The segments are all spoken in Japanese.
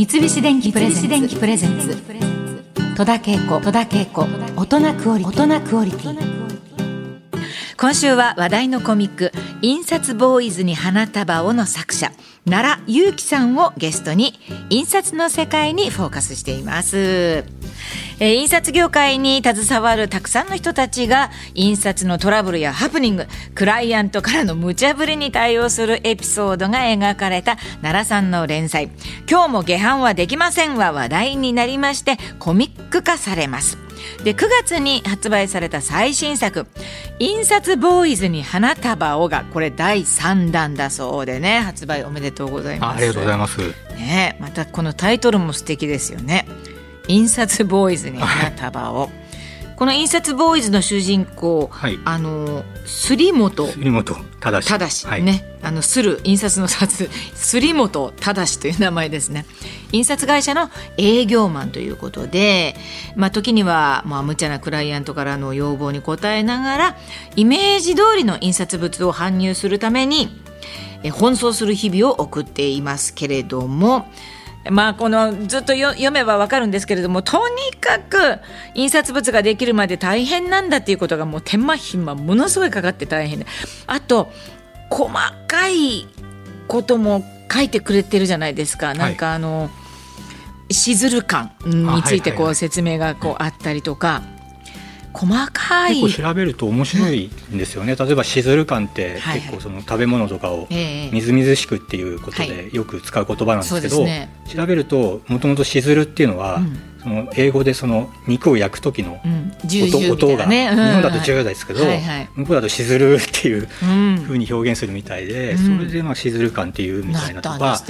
三菱電機プレゼンツ。戸田恵子。大人クオリティ今週は話題のコミック「印刷ボーイズに花束を」の作者。奈良裕樹さんをゲストに。印刷の世界にフォーカスしています。えー、印刷業界に携わるたくさんの人たちが印刷のトラブルやハプニングクライアントからの無茶ぶりに対応するエピソードが描かれた奈良さんの連載「今日も下半はできません」は話題になりましてコミック化されます。で9月に発売された最新作「印刷ボーイズに花束を」がこれ第3弾だそうでね発売おめでとうございます。ありがとうございます。ねまたこのタイトルも素敵ですよね印刷ボーイズに花束を、この印刷ボーイズの主人公、はい、あの杉本。杉本正正、はい、ね。あのする印刷の札。杉本正という名前ですね。印刷会社の営業マンということで、まあ、時には、まあ、無茶なクライアントからの要望に応えながらイメージ通りの印刷物を搬入するために奔走する日々を送っていますけれどもまあこのずっと読めばわかるんですけれどもとにかく印刷物ができるまで大変なんだっていうことがもう手間暇ものすごいかかって大変であと細かいことも書いてくれてるじゃないですか。なんかあの、しずる感についてこう説明がこうあったりとか。細かい。結構調べると面白いんですよね、例えばしずる感って結構その食べ物とかをみずみずしくっていうことでよく使う言葉なんですけど、調べるともともとしずるっていうのは、その英語でその肉を焼く時の音,、音が、日本だと違うですけど、向こうだとしずるっていうふうに表現するみたいで、それでまあしずる感っていうみたいなとか、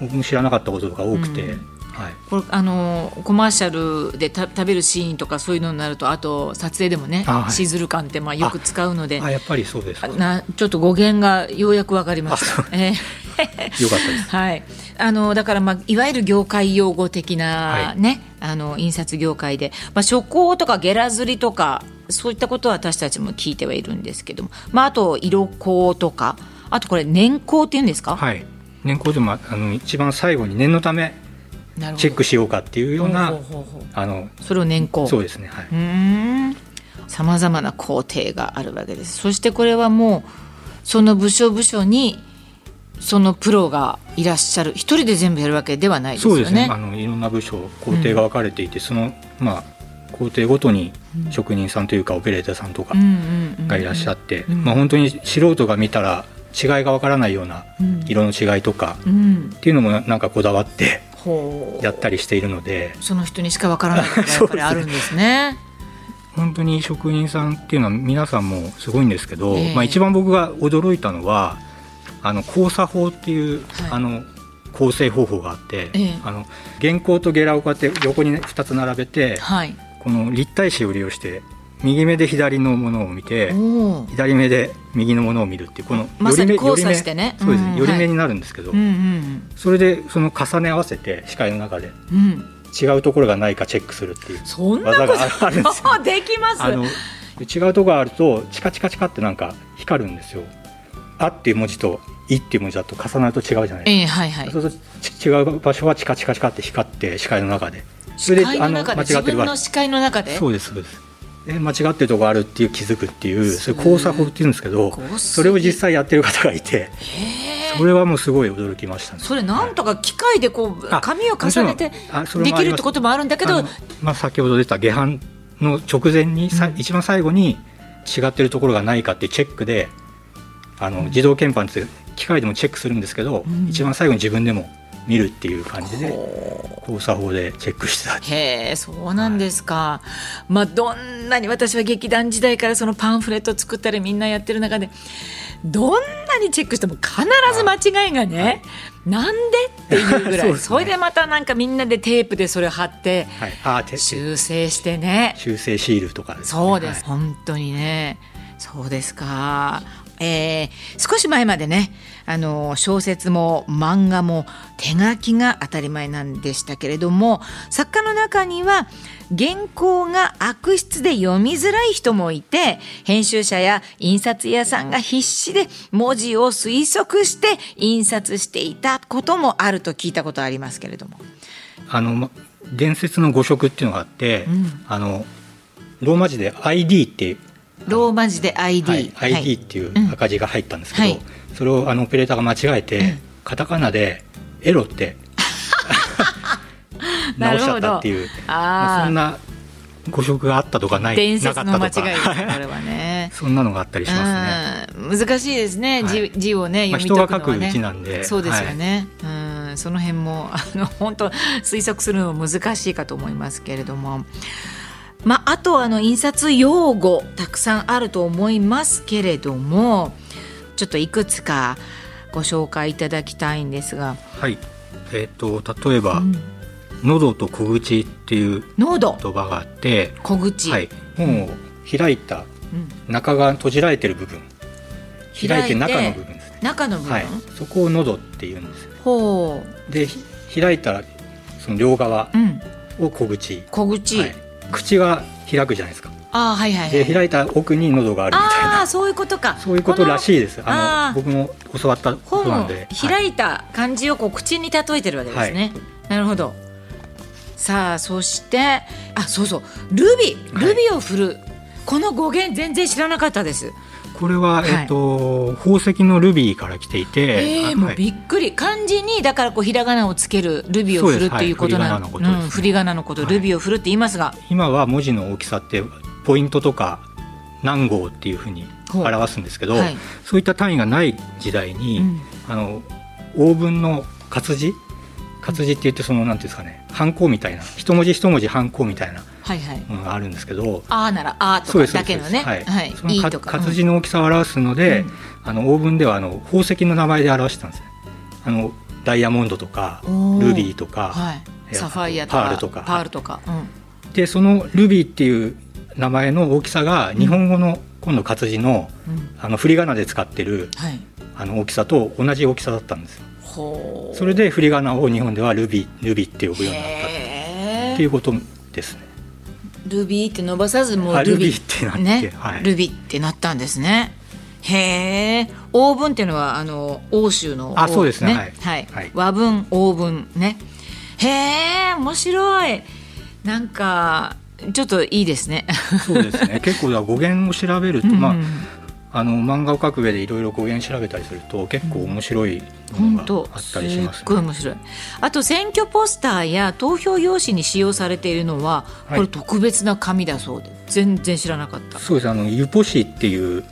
僕も知らなかったことが多くて。はい、これあのコマーシャルでた食べるシーンとかそういうのになるとあと撮影でもね、はい、シズル感ってまあよく使うのであやっぱりそうですなちょっと語源がようやく分かりました。えー、よかったです。はい。あのだからまあいわゆる業界用語的なね、はい、あの印刷業界でまあ初稿とかゲラ刷りとかそういったことは私たちも聞いてはいるんですけども、まああと色香とかあとこれ年功っていうんですか？はい。年功でもあの一番最後に念のためチェックしようかっていうようなあのそれを年功。そうですねはい。さまざまな工程があるわけです。そしてこれはもうその部署部署にそのプロがいらっしゃる。一人で全部やるわけではないですよね。そうですね。あのいろんな部署工程が分かれていて、うん、そのまあ工程ごとに職人さんというかオペレーターさんとかがいらっしゃって、まあ本当に素人が見たら違いが分からないような色の違いとかっていうのもなんかこだわってやったりしているので。その人にしかわからないことがやっぱり あるんですね。本当に職人さんっていうのは皆さんもすごいんですけど、えー、まあ、一番僕が驚いたのはあの交差法っていう、はい、あの構成方法があって、えー、あの原稿とゲラをこうやって横に2つ並べて、はい、この立体視を利用して右目で左のものを見て左目で右のものを見るっていうこの寄り目、交差してね、そうです、うん、寄り目になるんですけど、それでその重ね合わせて視界の中で、うん、違うところがないかチェックするっていう技があるんですよ。できます？あの違うところがあるとチカチカチカってなんか光るんですよ。あっていう文字といっていう文字だと重なると違うじゃないですか。えーはいはい、そうすると違う場所はチカチカチカって光って視界の中で。それであの間違ってる視界の中で？そうですそうです。え間違ってるとこあるっていう気づくっていうそれ交差法っていうんですけどそれを実際やってる方がいてそれはもうすごい驚きましたね。それなんとか機械でこう紙を重ねてできるってこともあるんだけど。まあ、先ほど出た下半の直前にさ、うん、一番最後に違ってるところがないかっていうチェックであの自動鍵盤って機械でもチェックするんですけど、うん、一番最後に自分でも見るっていう感じで交差法でチェックしてたへえそうなんですか、はい、まあどんなに私は劇団時代からそのパンフレット作ったりみんなやってる中でどんなにチェックしても必ず間違いがね、はい、なんでっていうぐらい。そ、ね,、れでまたなんかみんなでテープでそれを貼って、はい、修正してね。修正シールとか、ね、そうです、本当にね。そうですかえー、少し前までねあの小説も漫画も手書きが当たり前なんでしたけれども作家の中には原稿が悪質で読みづらい人もいて編集者や印刷屋さんが必死で文字を推測して印刷していたこともあると聞いたことありますけれども。あの伝説の誤植っていうのがあって、うん、あのローマ字で ID ってローマ字で ID、はい、ID っていう赤字が入ったんですけど、はい、それをあのオペレーターが間違えて、うん、カタカナでエロって 直しちゃったっていう。あそんな誤植があったとかない伝説の間違い。で すこれはね。そんなのがあったりしますね。難しいですね、はい、字字をね読み解くのは、ね、まあ、人が書く字なんで。そうですよね、はい、うん。その辺もあの本当推測するの難しいかと思いますけれどもまあ、あとあの印刷用語たくさんあると思いますけれどもちょっといくつかご紹介いただきたいんですが。はい。えーと、例えば、うん、喉と小口っていう言葉があって小口、はい、本を開いた、うん、中が閉じられてる部分。開いて中の部分ですね。中の部分、はい、そこを喉って言うんですほう。で開いたその両側を小口、小口、はい口が開くじゃないですか。あはいはい、はい、で開いた奥に喉があるみたいな。あそういうことか。そういうことらしいです。あの僕も教わったことなんで。開いた感じをこう口に例えてるわけですね、はい、なるほど。さあそしてあそうそう。ルビ。ルビを振る、はい、この語源全然知らなかったです。これは、はい、えっと、宝石のルビーから来ていて、えー、もうびっくり。漢字にだからこうひらがなをつけるルビーを振るっていうことなの、はい、振り仮名のこと、ルビーを振るって言いますが。今は文字の大きさってポイントとか何号っていうふうに表すんですけど、はい、そういった単位がない時代に、うん、あのオーブンの活字活字って言ってそのなんていうんですかねハンコみたいな一文字一文字ハンコみたいなものがあるんですけど、あならあとかだけのね。はい、はい、その活字の大きさを表すので、うん、あのオーブンではあの宝石の名前で表してたんですあのダイヤモンドとかルビーとか、はい、サファイアとかパールとかパールとか、うん、でそのルビーっていう名前の大きさが日本語の今度活字の,、あの振り仮名で使ってる、あの大きさと同じ大きさだったんですよ。それで振り仮名を日本ではルビルビって呼ぶようになったっていうことですね。ルビーって伸ばさずもうルビーってなって、ねはい、ルビーってなったんですね。へえ。オーブンっていうのはあの欧州の、あそうですね。はい。はい、和文オーブンね。へえ面白い。なんかちょっといいですね。そうですね。結構語源を調べると、うん、まあ。あの漫画を描く上でいろいろ語源調べたりすると結構面白いものがあったりします、ね、すごい面白い。あと選挙ポスターや投票用紙に使用されているのは、これ特別な紙だそうで。全然知らなかった。そうです。あのユポ紙っていう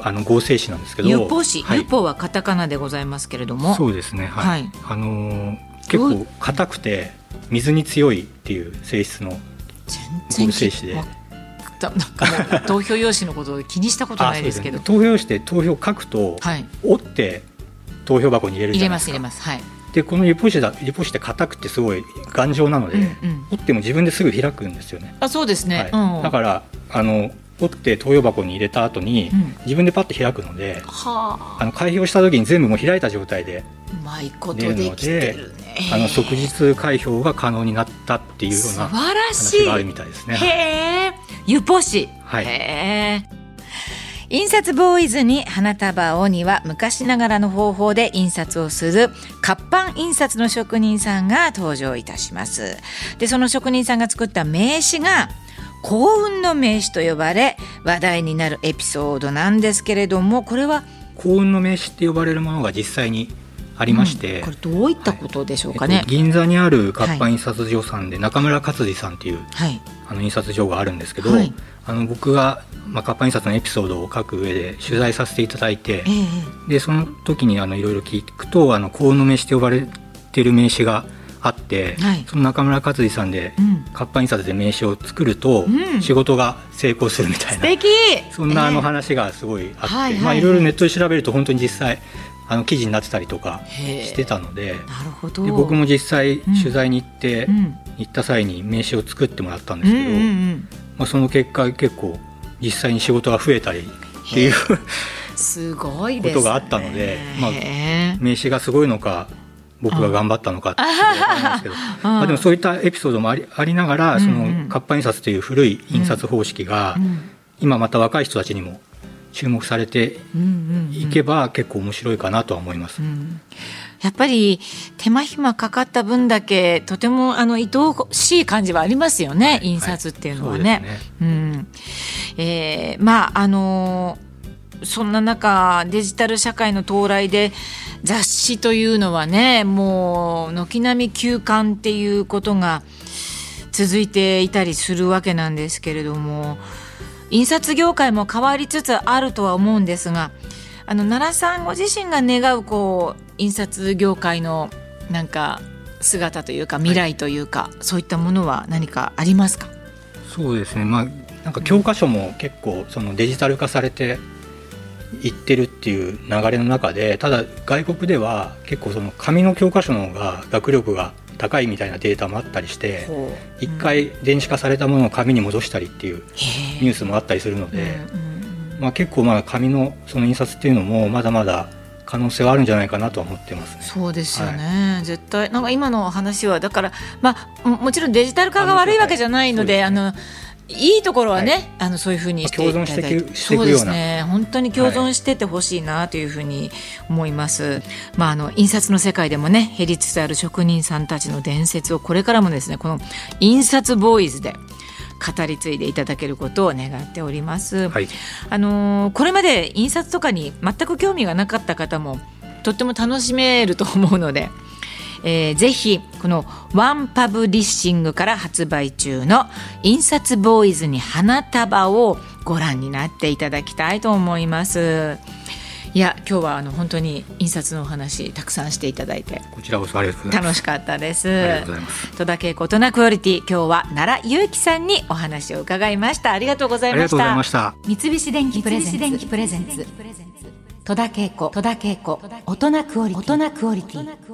あの合成紙なんですけど。ユポ紙、はい、ユポはカタカナでございますけれども。そうですね。はい、はい、あのー、結構硬くて水に強いっていう性質の合成紙でなんかもう 投票用紙のことを気にしたことないですけど。投票用紙で投票書くと、はい、折って投票箱に入れるじゃないですか。入れます入れます。はい。でこのリポ紙だリポ紙って硬くてすごい頑丈なので、うんうん、折っても自分ですぐ開くんですよね。あそうですね、はい。うん、だからあの折って投票箱に入れた後に、うん、自分でパッと開くので、はあの開票した時に全部もう開いた状態で出るので、あの即日開票が可能になったっていうような話があるみたいですね。へえ、ゆぽし。はい。へえ。印刷ボーイズに花束をには昔ながらの方法で印刷をする活版印刷の職人さんが登場いたします。で、その職人さんが作った名刺が幸運の名刺と呼ばれ話題になるエピソードなんですけれどもこれは幸運の名刺って呼ばれるものが実際にありまして、うん、これどういったことでしょうかね、はいえっと、銀座にある活版印刷所さんで中村勝次さんっていう、はい、あの印刷所があるんですけど、はい、あの僕が、まあ、活版印刷のエピソードを書く上で取材させていただいて、えー、でその時にあのいろいろ聞くとあの幸運の名刺と呼ばれてる名刺があって、はい、その中村克次さんで、活版印刷で名刺を作ると、仕事が成功するみたいな、うん、そんなあの話がすごいあって、いろいろネットで調べると本当に実際あの記事になってたりとかしてたのでなるほど。で僕も実際取材に行って、うん、行った際に名刺を作ってもらったんですけど、うんうんうん、まあ、その結果結構実際に仕事が増えたりっていうすごいことがあったので、まあ、名刺がすごいのか僕が頑張ったのかって分からないですけど、まあ、でもそういったエピソードもありありながらその活版印刷という古い印刷方式が今また若い人たちにも注目されていけば結構面白いかなとは思います。やっぱり手間暇かかった分だけとてもあの愛おしい感じはありますよね、印刷っていうのはね。はい、ね。うん。えー、まああのそんな中デジタル社会の到来で雑誌というのはねもう軒並み休刊っていうことが続いていたりするわけなんですけれども印刷業界も変わりつつあるとは思うんですがあの奈良さんご自身が願うこう印刷業界のなんか姿というか未来というか、はい、そういったものは何かありますか？そうですね。まあなんか教科書も結構そのデジタル化されていってるっていう流れの中でただ外国では結構その紙の教科書の方が学力が高いみたいなデータもあったりして一回電子化されたものを紙に戻したりっていうニュースもあったりするので、まあ、結構まあ紙のその印刷っていうのもまだまだ可能性はあるんじゃないかなと思ってます、ね、そうですよね、はい、絶対。なんか今の話はだからまあもちろんデジタル化が悪いわけじゃないのであのいいところはね、はい、あのそういうふうにしていただいて。そうですね。本当に共存しててほしいなというふうに思います、はい、まああの印刷の世界でもね減りつつある職人さんたちの伝説をこれからもですねこの印刷ボーイズで語り継いでいただけることを願っております、はい、あのこれまで印刷とかに全く興味がなかった方もとっても楽しめると思うのでえー、ぜひこのワンパブリッシングから発売中の印刷ボーイズに花束をご覧になっていただきたいと思います。いや今日はあの本当に印刷のお話たくさんしていただいて。こちらこそありがとうございます。楽しかったです。ありがとうございます。戸田恵子大人クオリティ今日は奈良祐樹さんにお話を伺いました。ありがとうございました。三菱電機プレゼンツ。戸田恵子。大人クオリティ